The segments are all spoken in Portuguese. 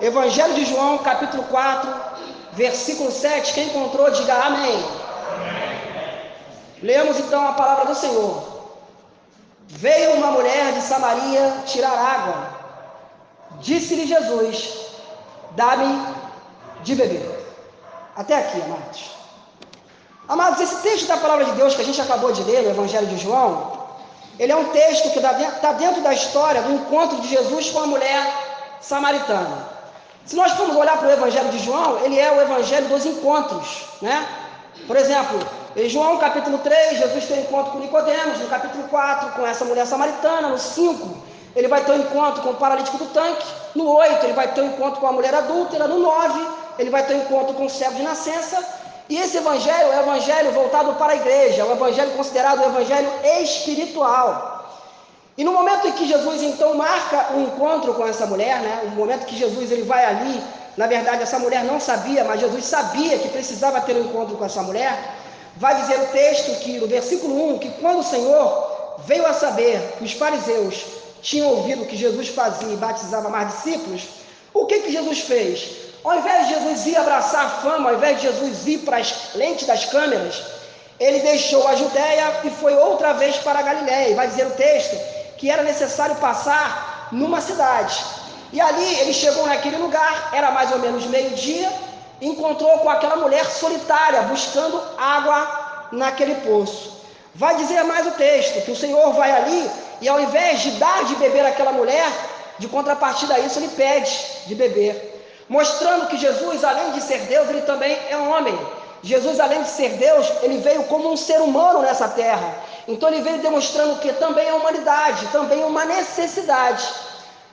Evangelho de João, capítulo 4, versículo 7. Quem encontrou, diga amém. amém. Lemos então a palavra do Senhor. Veio uma mulher de Samaria tirar água. Disse-lhe Jesus: Dá-me de beber. Até aqui, amados. Amados, esse texto da palavra de Deus que a gente acabou de ler no Evangelho de João, ele é um texto que está dentro da história do encontro de Jesus com a mulher samaritana. Se nós formos olhar para o Evangelho de João, ele é o Evangelho dos encontros, né? Por exemplo, em João capítulo 3, Jesus tem um encontro com Nicodemos, no capítulo 4, com essa mulher samaritana, no 5, ele vai ter um encontro com o paralítico do tanque, no 8, ele vai ter um encontro com a mulher adúltera, no 9, ele vai ter um encontro com o servo de nascença, e esse evangelho é o evangelho voltado para a igreja, é o evangelho considerado o evangelho espiritual. E no momento em que Jesus então marca um encontro com essa mulher, né? No momento que Jesus ele vai ali, na verdade essa mulher não sabia, mas Jesus sabia que precisava ter um encontro com essa mulher. Vai dizer o texto que no versículo 1 que quando o Senhor veio a saber que os fariseus tinham ouvido que Jesus fazia e batizava mais discípulos, o que que Jesus fez? Ao invés de Jesus ir abraçar a fama, ao invés de Jesus ir para as lentes das câmeras, ele deixou a Judéia e foi outra vez para a Galiléia. E vai dizer o texto que era necessário passar numa cidade. E ali ele chegou naquele lugar, era mais ou menos meio-dia, encontrou com aquela mulher solitária, buscando água naquele poço. Vai dizer mais o texto, que o Senhor vai ali e ao invés de dar de beber àquela mulher, de contrapartida a isso, ele pede de beber mostrando que Jesus, além de ser Deus, ele também é um homem. Jesus, além de ser Deus, ele veio como um ser humano nessa terra. Então ele veio demonstrando que também é humanidade, também é uma necessidade.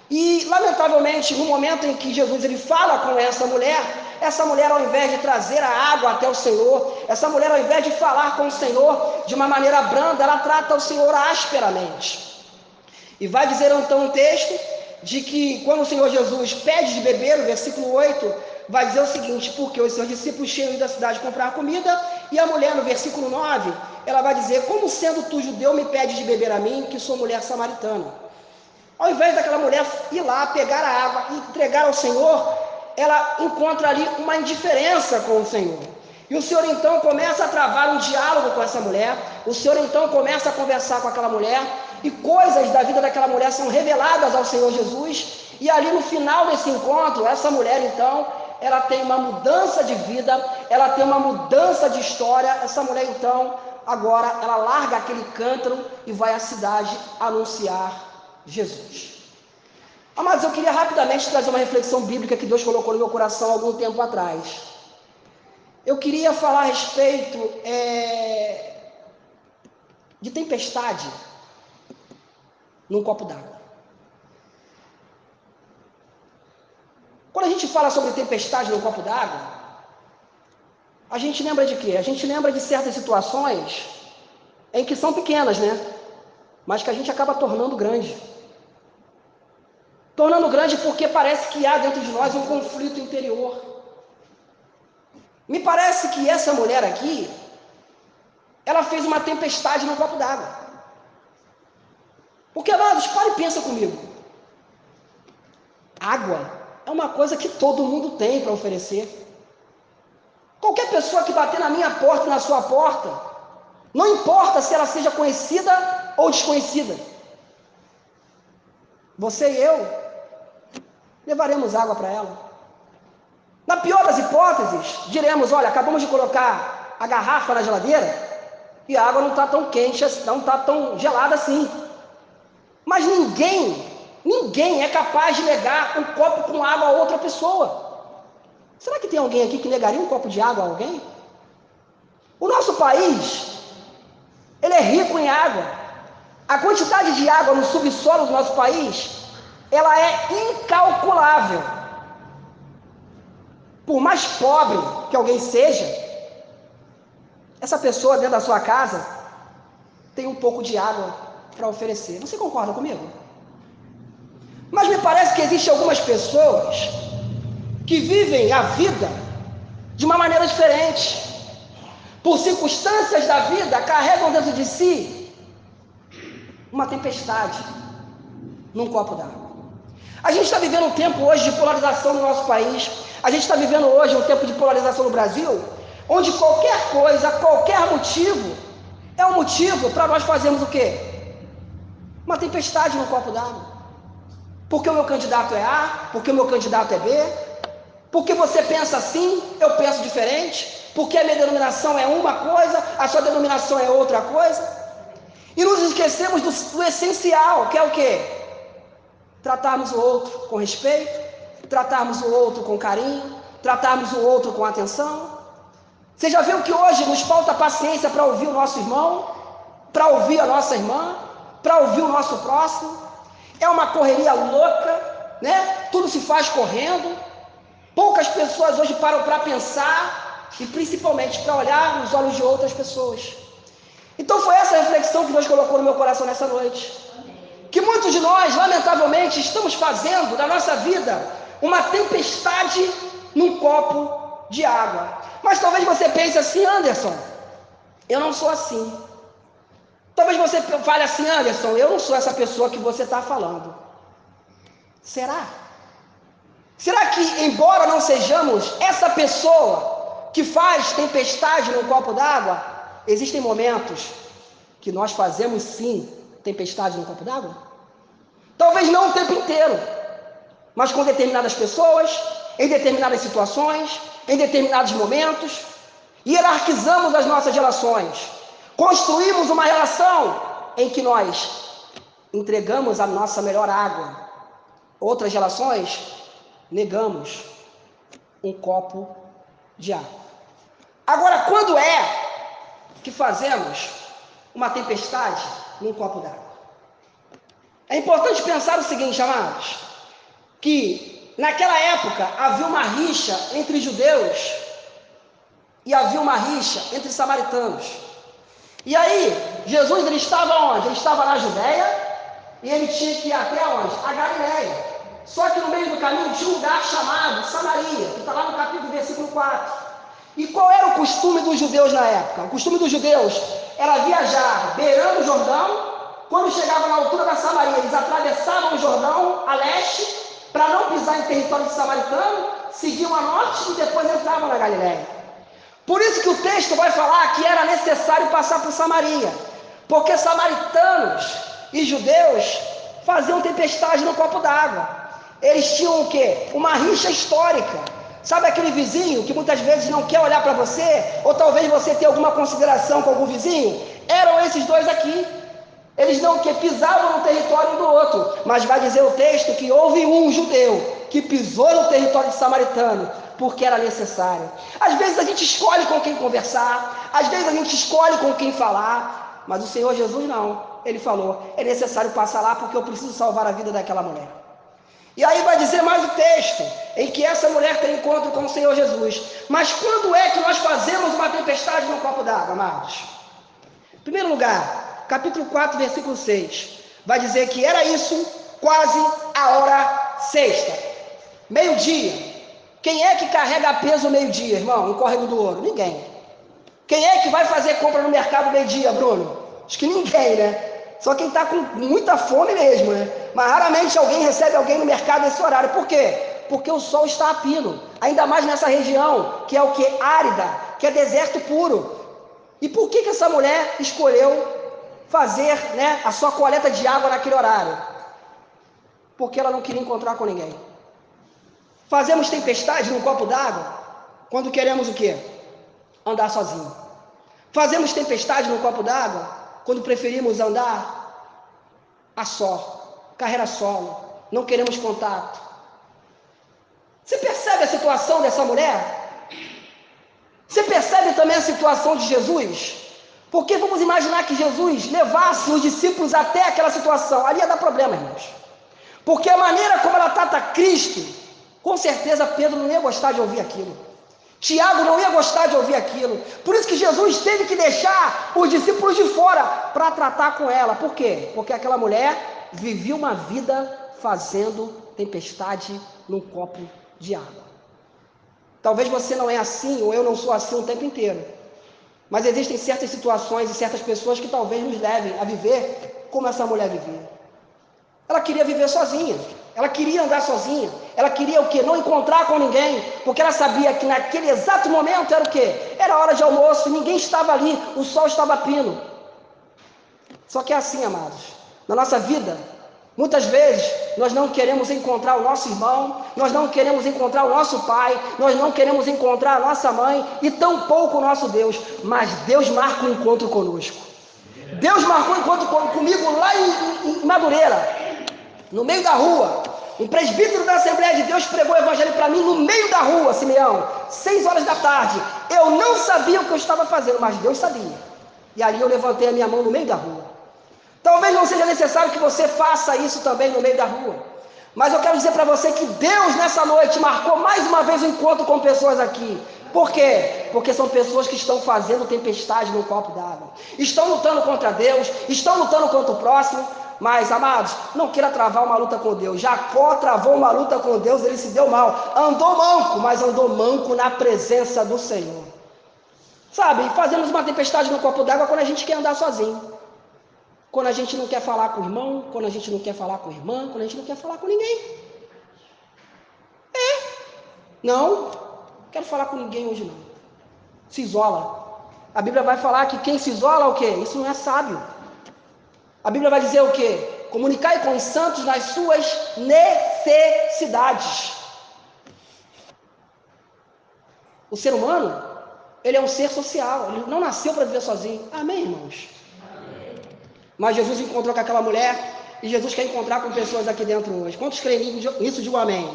E lamentavelmente, no momento em que Jesus ele fala com essa mulher, essa mulher ao invés de trazer a água até o Senhor, essa mulher ao invés de falar com o Senhor de uma maneira branda, ela trata o Senhor asperamente. E vai dizer então o texto de que quando o Senhor Jesus pede de beber, o versículo 8 vai dizer o seguinte: porque os seus discípulos tinham ido à cidade comprar comida, e a mulher, no versículo 9, ela vai dizer: Como sendo tu judeu, me pede de beber a mim, que sou mulher samaritana. Ao invés daquela mulher ir lá, pegar a água e entregar ao Senhor, ela encontra ali uma indiferença com o Senhor. E o Senhor então começa a travar um diálogo com essa mulher, o Senhor então começa a conversar com aquela mulher, e coisas da vida daquela mulher são reveladas ao Senhor Jesus, e ali no final desse encontro, essa mulher então, ela tem uma mudança de vida, ela tem uma mudança de história. Essa mulher então, agora, ela larga aquele cântaro e vai à cidade anunciar Jesus. Mas eu queria rapidamente trazer uma reflexão bíblica que Deus colocou no meu coração algum tempo atrás. Eu queria falar a respeito é, de tempestade num copo d'água. Quando a gente fala sobre tempestade num copo d'água, a gente lembra de quê? A gente lembra de certas situações em que são pequenas, né? Mas que a gente acaba tornando grande. Tornando grande porque parece que há dentro de nós um conflito interior. Me parece que essa mulher aqui, ela fez uma tempestade num copo d'água. Porque, amados, para e pensa comigo. Água é uma coisa que todo mundo tem para oferecer. Qualquer pessoa que bater na minha porta e na sua porta, não importa se ela seja conhecida ou desconhecida, você e eu levaremos água para ela. Na pior das hipóteses, diremos: olha, acabamos de colocar a garrafa na geladeira e a água não está tão quente, não está tão gelada assim. Mas ninguém, ninguém é capaz de negar um copo com água a outra pessoa. Será que tem alguém aqui que negaria um copo de água a alguém? O nosso país, ele é rico em água. A quantidade de água no subsolo do nosso país, ela é incalculável. Por mais pobre que alguém seja, essa pessoa dentro da sua casa tem um pouco de água para oferecer. Você concorda comigo? Mas me parece que existem algumas pessoas que vivem a vida de uma maneira diferente. Por circunstâncias da vida, carregam dentro de si uma tempestade num copo d'água. A gente está vivendo um tempo hoje de polarização no nosso país. A gente está vivendo hoje um tempo de polarização no Brasil, onde qualquer coisa, qualquer motivo, é um motivo para nós fazermos o quê? Uma tempestade no copo d'água. Porque o meu candidato é A, porque o meu candidato é B, porque você pensa assim, eu penso diferente, porque a minha denominação é uma coisa, a sua denominação é outra coisa. E nos esquecemos do, do essencial, que é o quê? Tratarmos o outro com respeito, tratarmos o outro com carinho, tratarmos o outro com atenção. Você já viu que hoje nos falta paciência para ouvir o nosso irmão, para ouvir a nossa irmã, para ouvir o nosso próximo? É uma correria louca, né? Tudo se faz correndo. Poucas pessoas hoje param para pensar e principalmente para olhar nos olhos de outras pessoas. Então foi essa reflexão que Deus colocou no meu coração nessa noite. Que muitos de nós, lamentavelmente, estamos fazendo da nossa vida uma tempestade num copo de água. Mas talvez você pense assim, Anderson, eu não sou assim. Talvez você fale assim, Anderson, eu não sou essa pessoa que você está falando. Será? Será que, embora não sejamos essa pessoa que faz tempestade no copo d'água, existem momentos que nós fazemos sim tempestade no copo d'água? Talvez não o tempo inteiro, mas com determinadas pessoas, em determinadas situações, em determinados momentos, hierarquizamos as nossas relações Construímos uma relação em que nós entregamos a nossa melhor água. Outras relações, negamos um copo de água. Agora, quando é que fazemos uma tempestade num copo d'água? É importante pensar o seguinte, amados, que naquela época havia uma rixa entre judeus e havia uma rixa entre samaritanos. E aí, Jesus ele estava onde? Ele estava na Judéia e ele tinha que ir até onde? A Galiléia. Só que no meio do caminho tinha um lugar chamado Samaria, que está lá no capítulo versículo 4. E qual era o costume dos judeus na época? O costume dos judeus era viajar beirando o Jordão. Quando chegava na altura da Samaria, eles atravessavam o Jordão a leste para não pisar em território samaritano, seguiam a norte e depois entravam na Galiléia. Por isso que o texto vai falar que era necessário passar por Samaria, porque samaritanos e judeus faziam tempestade no copo d'água. Eles tinham o quê? Uma rixa histórica. Sabe aquele vizinho que muitas vezes não quer olhar para você, ou talvez você tenha alguma consideração com algum vizinho? Eram esses dois aqui. Eles não que pisavam no território um do outro, mas vai dizer o texto que houve um judeu que pisou no território de samaritano porque era necessário. Às vezes a gente escolhe com quem conversar, às vezes a gente escolhe com quem falar, mas o Senhor Jesus não. Ele falou: é necessário passar lá porque eu preciso salvar a vida daquela mulher. E aí vai dizer mais o texto, em que essa mulher tem encontro com o Senhor Jesus. Mas quando é que nós fazemos uma tempestade no copo d'água, amados? Em primeiro lugar, capítulo 4, versículo 6, vai dizer que era isso quase a hora sexta, meio-dia. Quem é que carrega peso meio-dia, irmão, em córrego do ouro? Ninguém. Quem é que vai fazer compra no mercado meio-dia, Bruno? Acho que ninguém, né? Só quem está com muita fome mesmo, né? Mas raramente alguém recebe alguém no mercado nesse horário. Por quê? Porque o sol está a pino. Ainda mais nessa região, que é o que? Árida, que é deserto puro. E por que, que essa mulher escolheu fazer né, a sua coleta de água naquele horário? Porque ela não queria encontrar com ninguém. Fazemos tempestade num copo d'água quando queremos o quê? Andar sozinho. Fazemos tempestade no copo d'água quando preferimos andar a só, carreira solo, não queremos contato. Você percebe a situação dessa mulher? Você percebe também a situação de Jesus? Porque vamos imaginar que Jesus levasse os discípulos até aquela situação, ali ia dar problema, irmãos. Porque a maneira como ela trata Cristo com certeza Pedro não ia gostar de ouvir aquilo. Tiago não ia gostar de ouvir aquilo. Por isso que Jesus teve que deixar os discípulos de fora para tratar com ela. Por quê? Porque aquela mulher vivia uma vida fazendo tempestade num copo de água. Talvez você não é assim, ou eu não sou assim o tempo inteiro. Mas existem certas situações e certas pessoas que talvez nos levem a viver como essa mulher vivia. Ela queria viver sozinha. Ela queria andar sozinha. Ela queria o quê? Não encontrar com ninguém, porque ela sabia que naquele exato momento era o quê? Era hora de almoço, ninguém estava ali, o sol estava pino. Só que é assim, amados. Na nossa vida, muitas vezes nós não queremos encontrar o nosso irmão, nós não queremos encontrar o nosso pai, nós não queremos encontrar a nossa mãe e tampouco o nosso Deus, mas Deus marca um encontro conosco. Deus marcou um encontro comigo lá em, em Madureira no meio da rua. Um presbítero da Assembleia de Deus pregou o evangelho para mim no meio da rua, Simeão, seis horas da tarde. Eu não sabia o que eu estava fazendo, mas Deus sabia. E ali eu levantei a minha mão no meio da rua. Talvez não seja necessário que você faça isso também no meio da rua. Mas eu quero dizer para você que Deus nessa noite marcou mais uma vez o um encontro com pessoas aqui. Por quê? Porque são pessoas que estão fazendo tempestade no copo d'água. Estão lutando contra Deus, estão lutando contra o próximo, mas, amados, não queira travar uma luta com Deus. Jacó travou uma luta com Deus, ele se deu mal. Andou manco, mas andou manco na presença do Senhor. Sabe, fazemos uma tempestade no copo d'água quando a gente quer andar sozinho. Quando a gente não quer falar com o irmão, quando a gente não quer falar com a irmã, quando a gente não quer falar com ninguém. É. Não, quero falar com ninguém hoje não. Se isola. A Bíblia vai falar que quem se isola, o quê? Isso não é sábio. A Bíblia vai dizer o quê? Comunicai com os santos nas suas necessidades. O ser humano, ele é um ser social, ele não nasceu para viver sozinho. Amém, irmãos? Amém. Mas Jesus encontrou com aquela mulher e Jesus quer encontrar com pessoas aqui dentro hoje. Quantos creem nisso? Digo amém.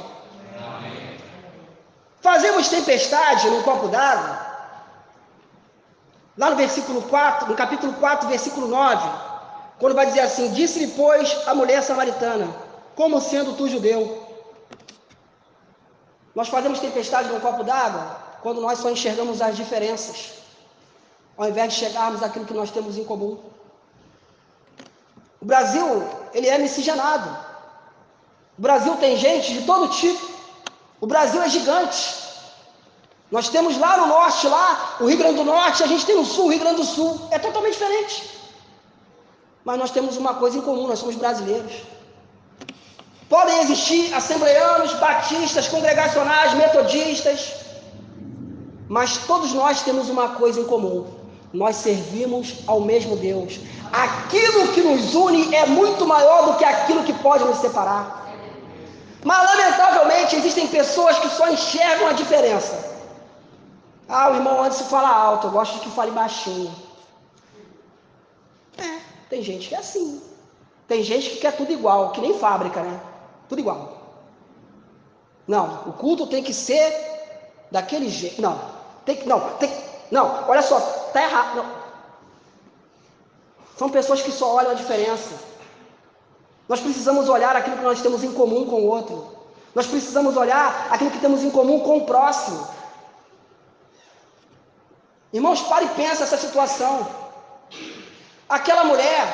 amém. Fazemos tempestade num copo d'água. Lá no versículo 4, no capítulo 4, versículo 9. Quando vai dizer assim: Disse-lhe, pois, a mulher samaritana: Como sendo tu judeu? Nós fazemos tempestade num copo d'água quando nós só enxergamos as diferenças, ao invés de chegarmos àquilo que nós temos em comum. O Brasil, ele é miscigenado. O Brasil tem gente de todo tipo. O Brasil é gigante. Nós temos lá no norte, lá, o Rio Grande do Norte, a gente tem no sul, o Rio Grande do Sul. É totalmente diferente. Mas nós temos uma coisa em comum, nós somos brasileiros. Podem existir assembleanos, batistas, congregacionais, metodistas, mas todos nós temos uma coisa em comum. Nós servimos ao mesmo Deus. Aquilo que nos une é muito maior do que aquilo que pode nos separar. Mas, lamentavelmente, existem pessoas que só enxergam a diferença. Ah, o irmão antes fala alto, eu gosto de que fale baixinho. Tem gente que é assim. Tem gente que quer tudo igual, que nem fábrica, né? Tudo igual. Não, o culto tem que ser daquele jeito. Não, tem que. Não, tem Não, olha só, tá errado. Não. São pessoas que só olham a diferença. Nós precisamos olhar aquilo que nós temos em comum com o outro. Nós precisamos olhar aquilo que temos em comum com o próximo. Irmãos, pare e pensa essa situação. Aquela mulher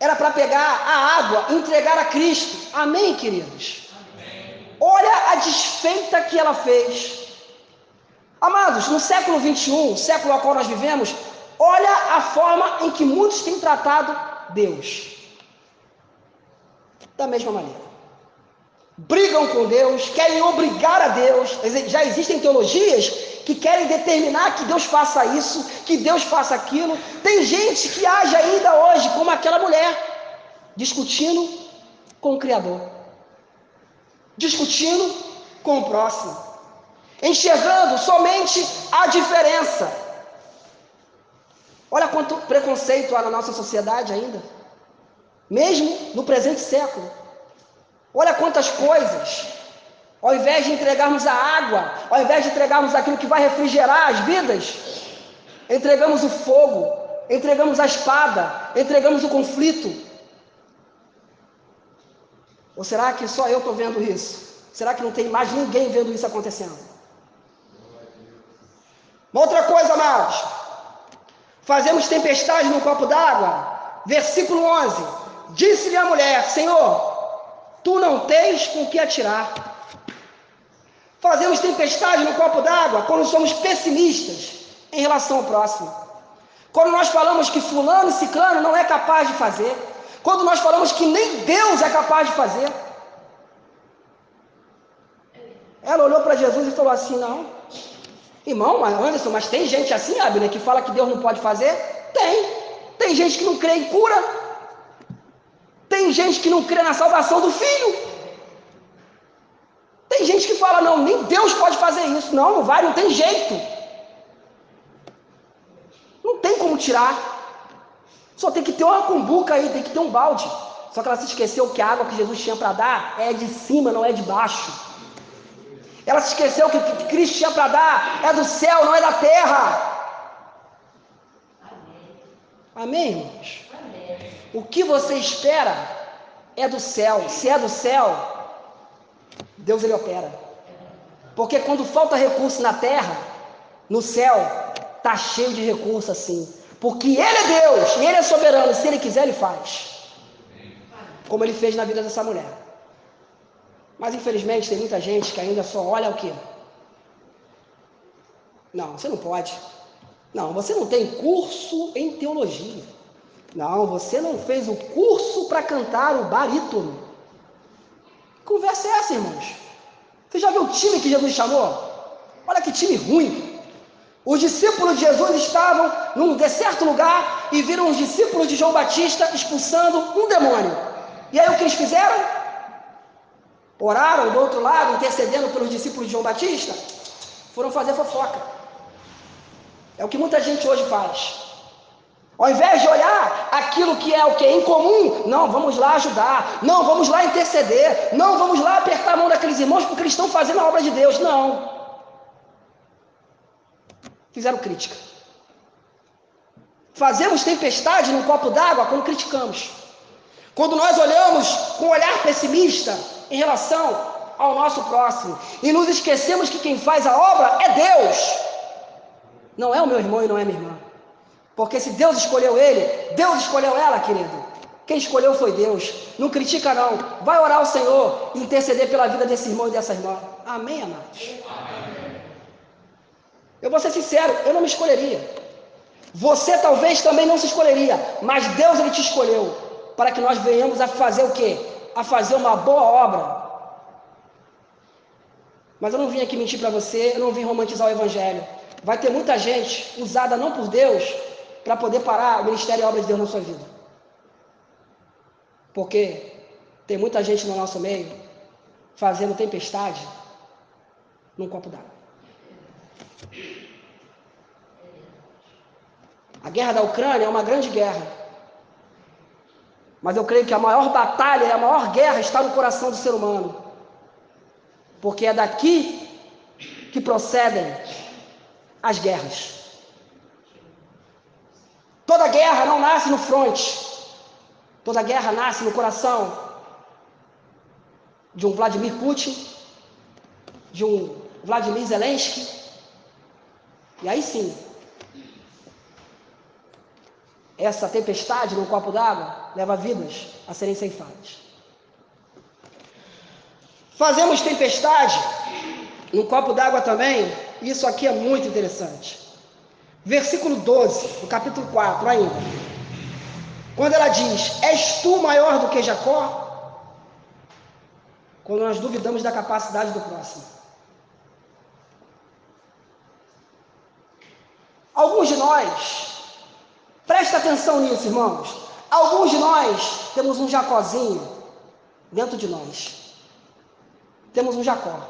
era para pegar a água entregar a Cristo. Amém, queridos? Amém. Olha a desfeita que ela fez. Amados, no século 21, século ao qual nós vivemos, olha a forma em que muitos têm tratado Deus. Da mesma maneira. Brigam com Deus, querem obrigar a Deus. Já existem teologias que querem determinar que Deus faça isso, que Deus faça aquilo. Tem gente que age ainda hoje como aquela mulher, discutindo com o Criador, discutindo com o próximo, enxergando somente a diferença. Olha quanto preconceito há na nossa sociedade ainda, mesmo no presente século. Olha quantas coisas ao invés de entregarmos a água, ao invés de entregarmos aquilo que vai refrigerar as vidas, entregamos o fogo, entregamos a espada, entregamos o conflito. Ou será que só eu estou vendo isso? Será que não tem mais ninguém vendo isso acontecendo? Uma outra coisa, amados. Fazemos tempestade no copo d'água. Versículo 11. Disse-lhe a mulher: Senhor, tu não tens com que atirar. Fazemos tempestade no copo d'água quando somos pessimistas em relação ao próximo. Quando nós falamos que fulano e ciclano não é capaz de fazer. Quando nós falamos que nem Deus é capaz de fazer. Ela olhou para Jesus e falou assim: Não, irmão, Anderson, mas tem gente assim, Abner, que fala que Deus não pode fazer? Tem. Tem gente que não crê em cura. Tem gente que não crê na salvação do filho. Tem gente que fala: Não, nem Deus pode fazer isso. Não, não vai, não tem jeito. Não tem como tirar. Só tem que ter uma cumbuca aí, tem que ter um balde. Só que ela se esqueceu que a água que Jesus tinha para dar é de cima, não é de baixo. Ela se esqueceu que o que Cristo tinha para dar é do céu, não é da terra. Amém, irmãos? Amém. O que você espera é do céu. Se é do céu, Deus ele opera. Porque quando falta recurso na terra, no céu, tá cheio de recurso assim. Porque Ele é Deus e Ele é soberano. Se Ele quiser, Ele faz. Como Ele fez na vida dessa mulher. Mas infelizmente tem muita gente que ainda só olha o quê? Não, você não pode. Não, você não tem curso em teologia. Não, você não fez o curso para cantar o barítono. Conversa é essa, irmãos? Você já viu o time que Jesus chamou? Olha que time ruim. Os discípulos de Jesus estavam num deserto lugar e viram os discípulos de João Batista expulsando um demônio. E aí o que eles fizeram? Oraram do outro lado, intercedendo pelos discípulos de João Batista? Foram fazer fofoca. É o que muita gente hoje faz. Ao invés de olhar aquilo que é o que é incomum, não, vamos lá ajudar, não, vamos lá interceder, não, vamos lá apertar a mão daqueles irmãos porque eles estão fazendo a obra de Deus. Não. Fizeram crítica. Fazemos tempestade num copo d'água quando criticamos. Quando nós olhamos com um olhar pessimista em relação ao nosso próximo e nos esquecemos que quem faz a obra é Deus, não é o meu irmão e não é minha irmã. Porque se Deus escolheu ele, Deus escolheu ela, querido. Quem escolheu foi Deus. Não critica, não. Vai orar ao Senhor e interceder pela vida desse irmão e dessa irmã. Amém, amados? Eu vou ser sincero, eu não me escolheria. Você talvez também não se escolheria, mas Deus ele te escolheu para que nós venhamos a fazer o quê? A fazer uma boa obra. Mas eu não vim aqui mentir para você, eu não vim romantizar o evangelho. Vai ter muita gente usada não por Deus, para poder parar o ministério e a obra de Deus na sua vida. Porque tem muita gente no nosso meio fazendo tempestade num copo d'água. A guerra da Ucrânia é uma grande guerra. Mas eu creio que a maior batalha a maior guerra está no coração do ser humano. Porque é daqui que procedem as guerras. Toda guerra não nasce no fronte. Toda guerra nasce no coração de um Vladimir Putin, de um Vladimir Zelensky. E aí sim, essa tempestade num copo d'água leva vidas a serem ceifadas. Fazemos tempestade num copo d'água também, isso aqui é muito interessante versículo 12, do capítulo 4 ainda. Quando ela diz: És tu maior do que Jacó? Quando nós duvidamos da capacidade do próximo. Alguns de nós, presta atenção nisso, irmãos. Alguns de nós temos um Jacózinho dentro de nós. Temos um Jacó.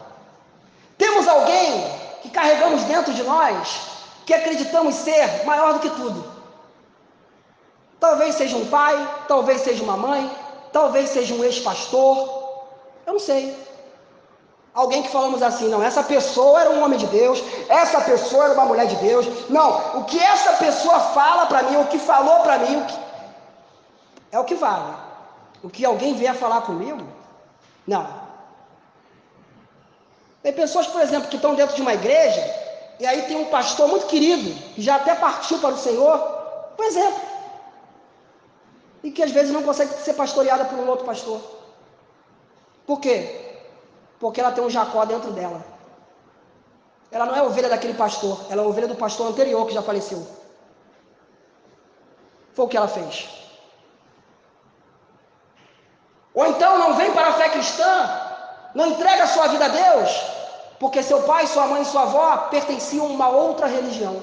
Temos alguém que carregamos dentro de nós que acreditamos ser maior do que tudo. Talvez seja um pai, talvez seja uma mãe, talvez seja um ex-pastor, eu não sei. Alguém que falamos assim, não, essa pessoa era um homem de Deus, essa pessoa era uma mulher de Deus. Não, o que essa pessoa fala para mim, o que falou para mim, o que... é o que vale. O que alguém vier falar comigo, não. Tem pessoas, por exemplo, que estão dentro de uma igreja e aí tem um pastor muito querido, que já até partiu para o Senhor, por exemplo. E que às vezes não consegue ser pastoreada por um outro pastor. Por quê? Porque ela tem um Jacó dentro dela. Ela não é ovelha daquele pastor, ela é ovelha do pastor anterior que já faleceu. Foi o que ela fez. Ou então não vem para a fé cristã, não entrega a sua vida a Deus, porque seu pai, sua mãe e sua avó pertenciam a uma outra religião.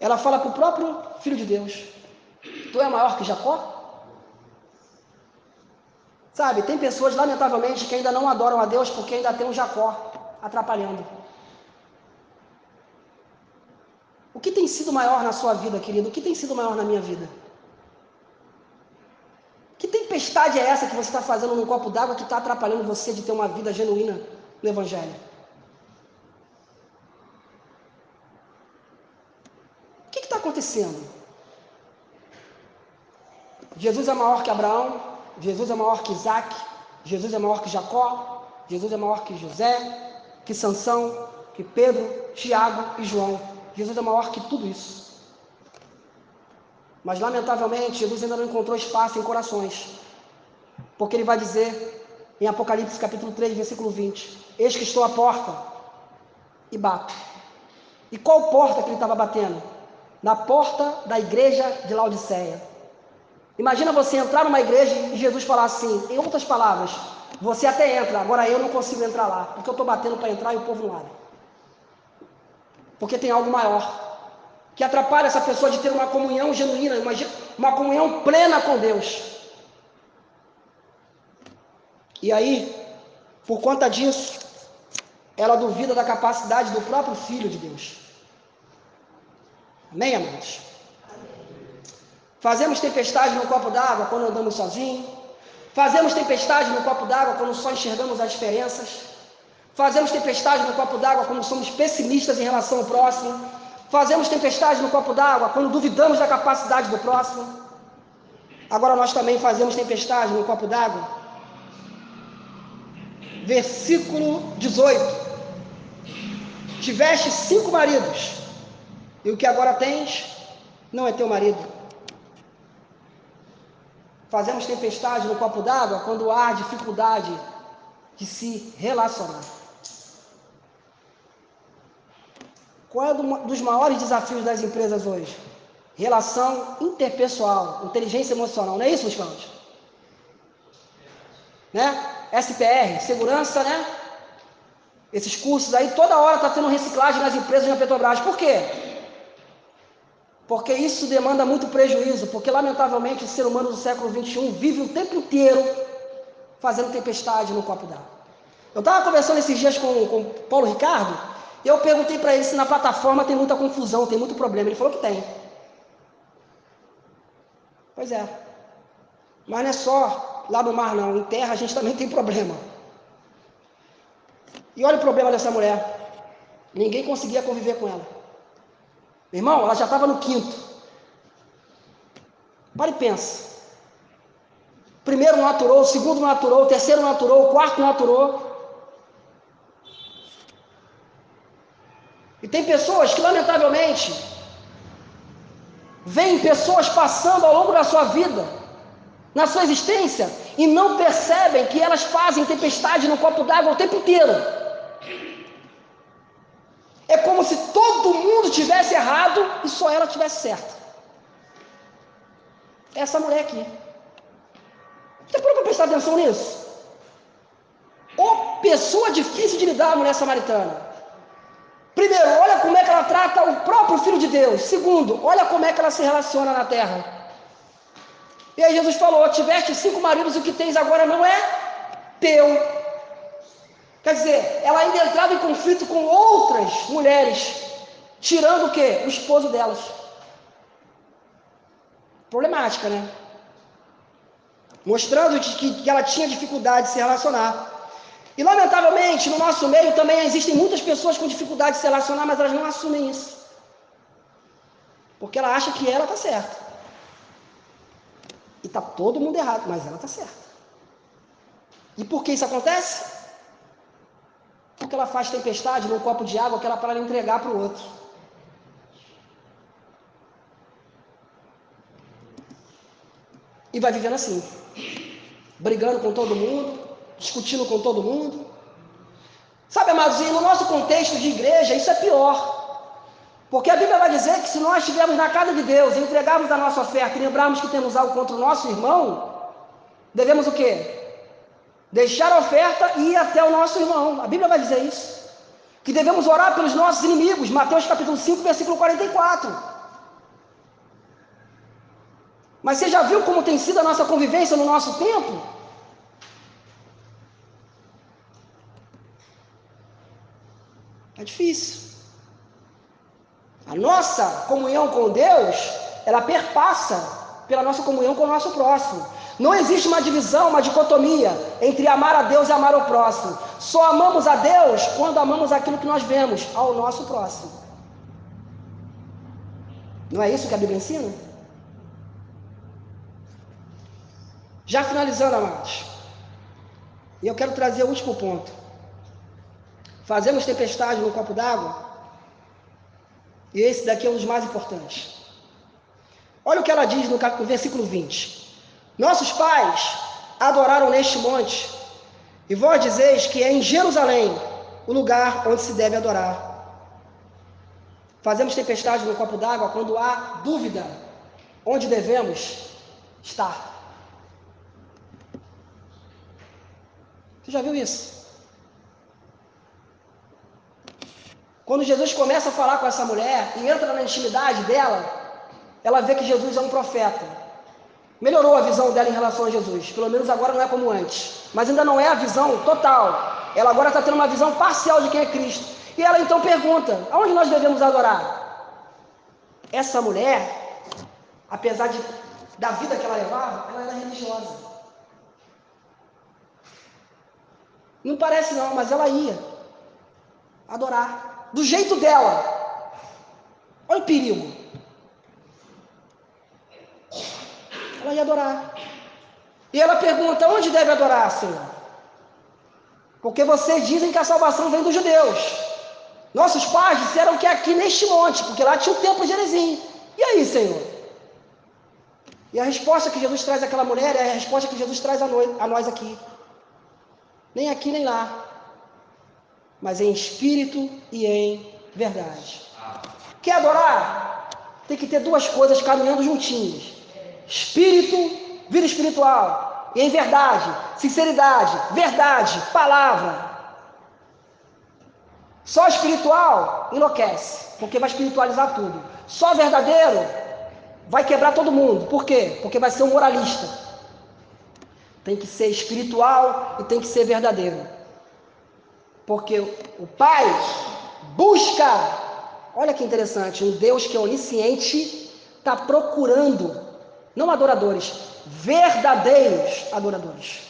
Ela fala para o próprio filho de Deus: Tu é maior que Jacó? Sabe, tem pessoas, lamentavelmente, que ainda não adoram a Deus porque ainda tem um Jacó atrapalhando. O que tem sido maior na sua vida, querido? O que tem sido maior na minha vida? Tempestade é essa que você está fazendo num copo d'água que está atrapalhando você de ter uma vida genuína no Evangelho? O que está acontecendo? Jesus é maior que Abraão, Jesus é maior que Isaac, Jesus é maior que Jacó, Jesus é maior que José, que Sansão, que Pedro, Tiago e João. Jesus é maior que tudo isso. Mas, lamentavelmente, Jesus ainda não encontrou espaço em corações. Porque ele vai dizer em Apocalipse capítulo 3, versículo 20: Eis que estou à porta e bato. E qual porta que ele estava batendo? Na porta da igreja de Laodiceia. Imagina você entrar numa igreja e Jesus falar assim, em outras palavras, você até entra, agora eu não consigo entrar lá, porque eu estou batendo para entrar e o povo não abre. Porque tem algo maior que atrapalha essa pessoa de ter uma comunhão genuína, uma, uma comunhão plena com Deus. E aí, por conta disso, ela duvida da capacidade do próprio Filho de Deus. Amém, amados? Fazemos tempestade no copo d'água quando andamos sozinhos. Fazemos tempestade no copo d'água quando só enxergamos as diferenças. Fazemos tempestade no copo d'água quando somos pessimistas em relação ao próximo. Fazemos tempestade no copo d'água quando duvidamos da capacidade do próximo. Agora nós também fazemos tempestade no copo d'água. Versículo 18: Tiveste cinco maridos, e o que agora tens não é teu marido. Fazemos tempestade no copo d'água quando há dificuldade de se relacionar. Qual é um dos maiores desafios das empresas hoje? Relação interpessoal, inteligência emocional, não é isso, Luiz Carlos? Né? SPR, segurança, né? Esses cursos aí, toda hora está tendo reciclagem nas empresas na Petrobras. Por quê? Porque isso demanda muito prejuízo, porque lamentavelmente o ser humano do século XXI vive o tempo inteiro fazendo tempestade no copo d'água. Eu estava conversando esses dias com o Paulo Ricardo, e eu perguntei para ele se na plataforma tem muita confusão, tem muito problema. Ele falou que tem. Pois é. Mas não é só lá no mar, não. Em terra a gente também tem problema. E olha o problema dessa mulher. Ninguém conseguia conviver com ela. irmão, ela já estava no quinto. Para e pensa. Primeiro não aturou, segundo não aturou, terceiro não aturou, quarto não aturou. E tem pessoas que, lamentavelmente, veem pessoas passando ao longo da sua vida, na sua existência, e não percebem que elas fazem tempestade no copo d'água o tempo inteiro. É como se todo mundo tivesse errado e só ela tivesse certo. Essa mulher aqui. Você pode prestar atenção nisso? Ô pessoa difícil de lidar, a mulher samaritana. Primeiro, olha como é que ela trata o próprio Filho de Deus. Segundo, olha como é que ela se relaciona na terra. E aí Jesus falou: Tiveste cinco maridos o que tens agora não é teu. Quer dizer, ela ainda entrava em conflito com outras mulheres, tirando o quê? O esposo delas. Problemática, né? Mostrando que, que ela tinha dificuldade de se relacionar. E lamentavelmente, no nosso meio também existem muitas pessoas com dificuldade de se relacionar, mas elas não assumem isso. Porque ela acha que ela está certa. E está todo mundo errado, mas ela está certa. E por que isso acontece? Porque ela faz tempestade num copo de água que ela para entregar para o outro. E vai vivendo assim, brigando com todo mundo, discutindo com todo mundo. Sabe, amados, e no nosso contexto de igreja, isso é pior. Porque a Bíblia vai dizer que se nós estivermos na casa de Deus entregarmos a nossa oferta e lembrarmos que temos algo contra o nosso irmão, devemos o quê? Deixar a oferta e ir até o nosso irmão. A Bíblia vai dizer isso. Que devemos orar pelos nossos inimigos. Mateus capítulo 5, versículo 44. Mas você já viu como tem sido a nossa convivência no nosso tempo? É difícil. A nossa comunhão com Deus, ela perpassa pela nossa comunhão com o nosso próximo. Não existe uma divisão, uma dicotomia entre amar a Deus e amar o próximo. Só amamos a Deus quando amamos aquilo que nós vemos ao nosso próximo. Não é isso que a Bíblia ensina? Já finalizando, amados, e eu quero trazer o último ponto. Fazemos tempestade no copo d'água, e esse daqui é um dos mais importantes. Olha o que ela diz no, versículo 20. Nossos pais adoraram neste monte, e vós dizeis que é em Jerusalém o lugar onde se deve adorar. Fazemos tempestade no copo d'água quando há dúvida onde devemos estar. Você já viu isso? Quando Jesus começa a falar com essa mulher e entra na intimidade dela, ela vê que Jesus é um profeta. Melhorou a visão dela em relação a Jesus. Pelo menos agora não é como antes. Mas ainda não é a visão total. Ela agora está tendo uma visão parcial de quem é Cristo. E ela então pergunta: aonde nós devemos adorar? Essa mulher, apesar de, da vida que ela levava, ela era religiosa. Não parece não, mas ela ia adorar. Do jeito dela. Olha o perigo. ela ia adorar. E ela pergunta: onde deve adorar, Senhor? Porque vocês dizem que a salvação vem dos judeus. Nossos pais disseram que é aqui neste monte, porque lá tinha o templo de Jerezim. E aí, Senhor? E a resposta que Jesus traz àquela mulher é a resposta que Jesus traz a nós aqui. Nem aqui nem lá, mas em espírito e em verdade. Quer adorar? Tem que ter duas coisas caminhando juntinhas espírito, vida espiritual, e em verdade, sinceridade, verdade, palavra. Só espiritual enlouquece, porque vai espiritualizar tudo. Só verdadeiro vai quebrar todo mundo. Por quê? Porque vai ser um moralista. Tem que ser espiritual e tem que ser verdadeiro. Porque o Pai busca, olha que interessante, um Deus que é onisciente está procurando não adoradores, verdadeiros adoradores.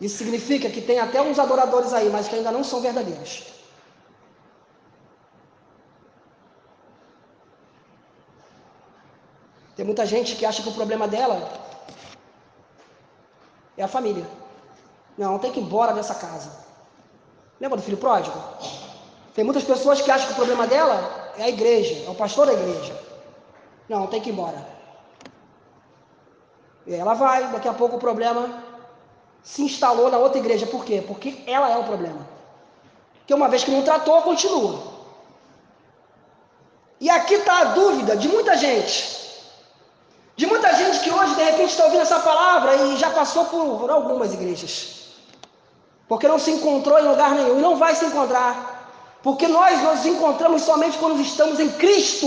Isso significa que tem até uns adoradores aí, mas que ainda não são verdadeiros. Tem muita gente que acha que o problema dela é a família. Não, tem que ir embora dessa casa. Lembra do filho pródigo? Tem muitas pessoas que acham que o problema dela é a igreja, é o pastor da igreja. Não, tem que ir embora. E ela vai, daqui a pouco o problema se instalou na outra igreja. Por quê? Porque ela é o problema. Porque uma vez que não tratou, continua. E aqui está a dúvida de muita gente. De muita gente que hoje, de repente, está ouvindo essa palavra e já passou por algumas igrejas. Porque não se encontrou em lugar nenhum e não vai se encontrar. Porque nós nos encontramos somente quando estamos em Cristo.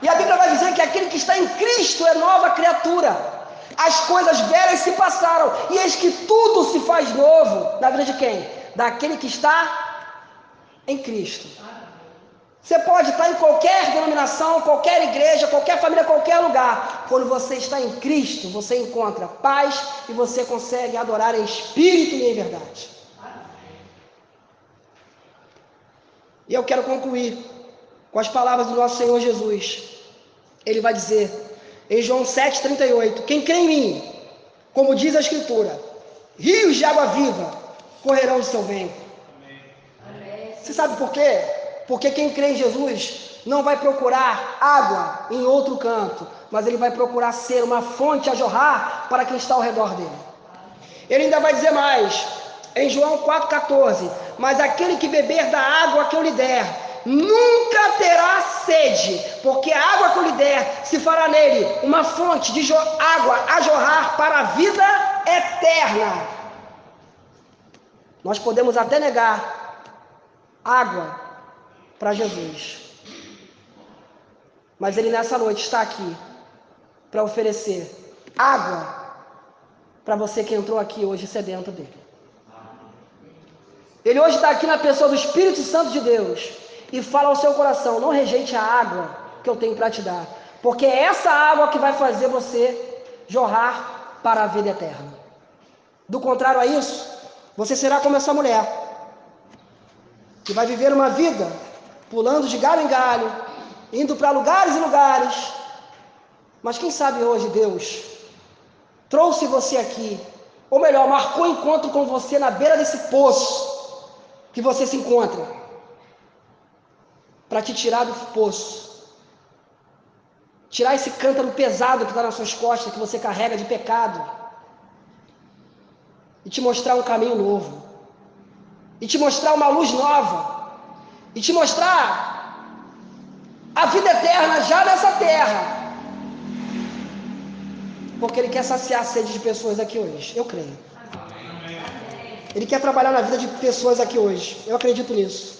E a Bíblia vai dizer que aquele que está em Cristo é nova criatura. As coisas velhas se passaram, e eis que tudo se faz novo. Na vida de quem? Daquele que está em Cristo. Você pode estar em qualquer denominação, qualquer igreja, qualquer família, qualquer lugar. Quando você está em Cristo, você encontra paz e você consegue adorar em espírito e em verdade. E eu quero concluir com as palavras do nosso Senhor Jesus. Ele vai dizer em João 7,38: Quem crê em mim, como diz a Escritura, rios de água viva correrão do seu ventre. Você sabe por quê? Porque quem crê em Jesus não vai procurar água em outro canto, mas ele vai procurar ser uma fonte a jorrar para quem está ao redor dele. Ele ainda vai dizer mais, em João 4,14: Mas aquele que beber da água que eu lhe der, nunca terá sede, porque a água que eu lhe der se fará nele uma fonte de água a jorrar para a vida eterna. Nós podemos até negar água para Jesus, mas Ele nessa noite está aqui para oferecer água para você que entrou aqui hoje sedento dele. Ele hoje está aqui na pessoa do Espírito Santo de Deus e fala ao seu coração: não rejeite a água que eu tenho para te dar, porque é essa água que vai fazer você jorrar para a vida eterna. Do contrário a isso, você será como essa mulher, que vai viver uma vida pulando de galho em galho, indo para lugares e lugares. Mas quem sabe hoje Deus trouxe você aqui, ou melhor, marcou encontro com você na beira desse poço que você se encontra, para te tirar do poço, tirar esse cântaro pesado que está nas suas costas, que você carrega de pecado, e te mostrar um caminho novo, e te mostrar uma luz nova, e te mostrar a vida eterna já nessa terra. Porque Ele quer saciar a sede de pessoas aqui hoje. Eu creio. Ele quer trabalhar na vida de pessoas aqui hoje. Eu acredito nisso.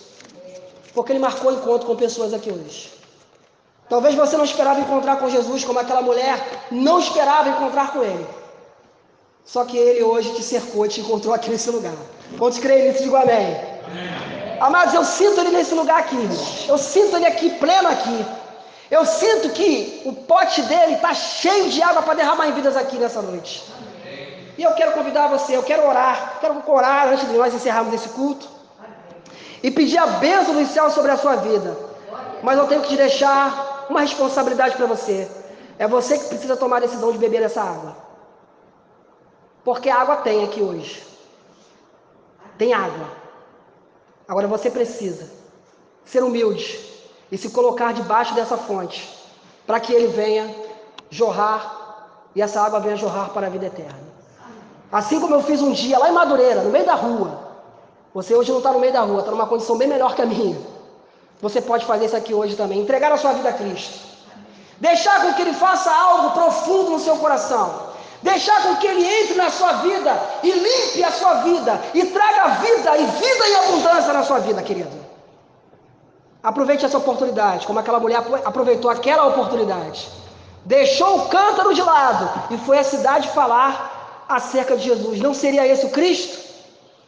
Porque ele marcou encontro com pessoas aqui hoje. Talvez você não esperava encontrar com Jesus como aquela mulher não esperava encontrar com ele. Só que ele hoje te cercou te encontrou aqui nesse lugar. Quantos creem nisso? Digo amém. amém. Amados, eu sinto ele nesse lugar aqui. Eu sinto ele aqui, pleno aqui. Eu sinto que o pote dele está cheio de água para derramar em vidas aqui nessa noite. E eu quero convidar você, eu quero orar, quero orar antes de nós encerrarmos esse culto. E pedir a bênção do céu sobre a sua vida. Mas eu tenho que te deixar uma responsabilidade para você. É você que precisa tomar a decisão de beber essa água. Porque a água tem aqui hoje. Tem água. Agora você precisa ser humilde e se colocar debaixo dessa fonte, para que ele venha jorrar e essa água venha jorrar para a vida eterna. Assim como eu fiz um dia lá em Madureira, no meio da rua. Você hoje não está no meio da rua, está numa condição bem melhor que a minha. Você pode fazer isso aqui hoje também. Entregar a sua vida a Cristo. Deixar com que Ele faça algo profundo no seu coração. Deixar com que Ele entre na sua vida e limpe a sua vida. E traga vida e vida em abundância na sua vida, querido. Aproveite essa oportunidade, como aquela mulher aproveitou aquela oportunidade. Deixou o cântaro de lado e foi à cidade falar acerca de Jesus. Não seria esse o Cristo?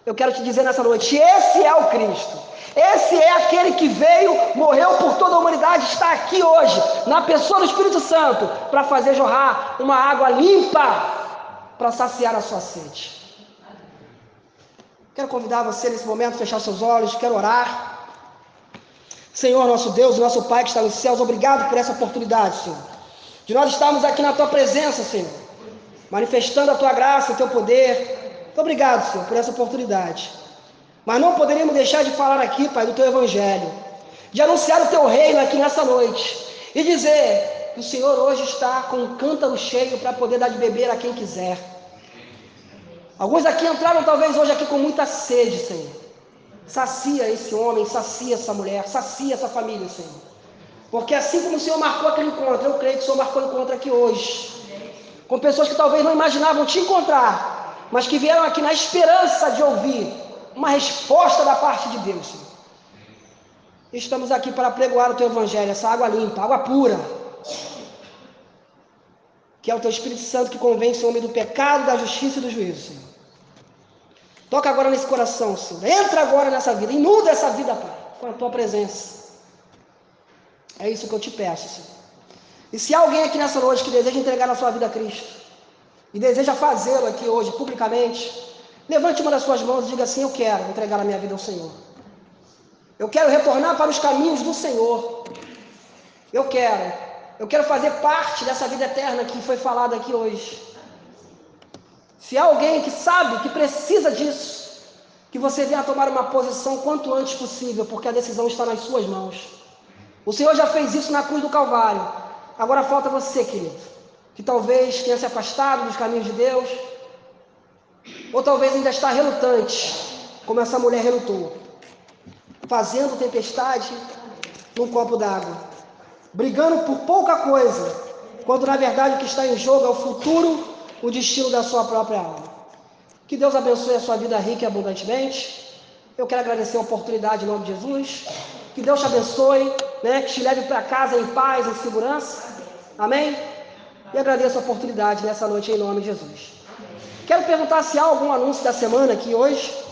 Eu quero te dizer nessa noite: esse é o Cristo. Esse é aquele que veio, morreu por toda a humanidade, está aqui hoje, na pessoa do Espírito Santo, para fazer jorrar uma água limpa, para saciar a sua sede. Quero convidar você nesse momento a fechar seus olhos, quero orar. Senhor, nosso Deus, nosso Pai que está nos céus, obrigado por essa oportunidade, Senhor, de nós estarmos aqui na tua presença, Senhor manifestando a tua graça, o teu poder. Muito obrigado, Senhor, por essa oportunidade. Mas não poderíamos deixar de falar aqui, Pai, do teu evangelho, de anunciar o teu reino aqui nessa noite e dizer que o Senhor hoje está com um cântaro cheio para poder dar de beber a quem quiser. Alguns aqui entraram talvez hoje aqui com muita sede, Senhor. Sacia esse homem, sacia essa mulher, sacia essa família, Senhor. Porque assim como o Senhor marcou aquele encontro, eu creio que o Senhor marcou o encontro aqui hoje com pessoas que talvez não imaginavam te encontrar, mas que vieram aqui na esperança de ouvir uma resposta da parte de Deus. Estamos aqui para pregoar o teu evangelho, essa água limpa, água pura, que é o teu Espírito Santo que convence o homem do pecado, da justiça e do juízo, Senhor. Toca agora nesse coração, Senhor. Entra agora nessa vida, inunda essa vida, Pai, com a tua presença. É isso que eu te peço, Senhor. E se há alguém aqui nessa noite que deseja entregar a sua vida a Cristo e deseja fazê-lo aqui hoje publicamente, levante uma das suas mãos e diga assim: Eu quero entregar a minha vida ao Senhor. Eu quero retornar para os caminhos do Senhor. Eu quero, eu quero fazer parte dessa vida eterna que foi falada aqui hoje. Se há alguém que sabe que precisa disso, que você venha tomar uma posição quanto antes possível, porque a decisão está nas suas mãos. O Senhor já fez isso na cruz do Calvário. Agora falta você, querido, que talvez tenha se afastado dos caminhos de Deus, ou talvez ainda está relutante, como essa mulher relutou, fazendo tempestade num copo d'água, brigando por pouca coisa, quando na verdade o que está em jogo é o futuro, o destino da sua própria alma. Que Deus abençoe a sua vida rica e abundantemente. Eu quero agradecer a oportunidade em nome de Jesus. Que Deus te abençoe, né? que te leve para casa em paz, em segurança. Amém? E agradeço a oportunidade nessa noite em nome de Jesus. Quero perguntar se há algum anúncio da semana aqui hoje.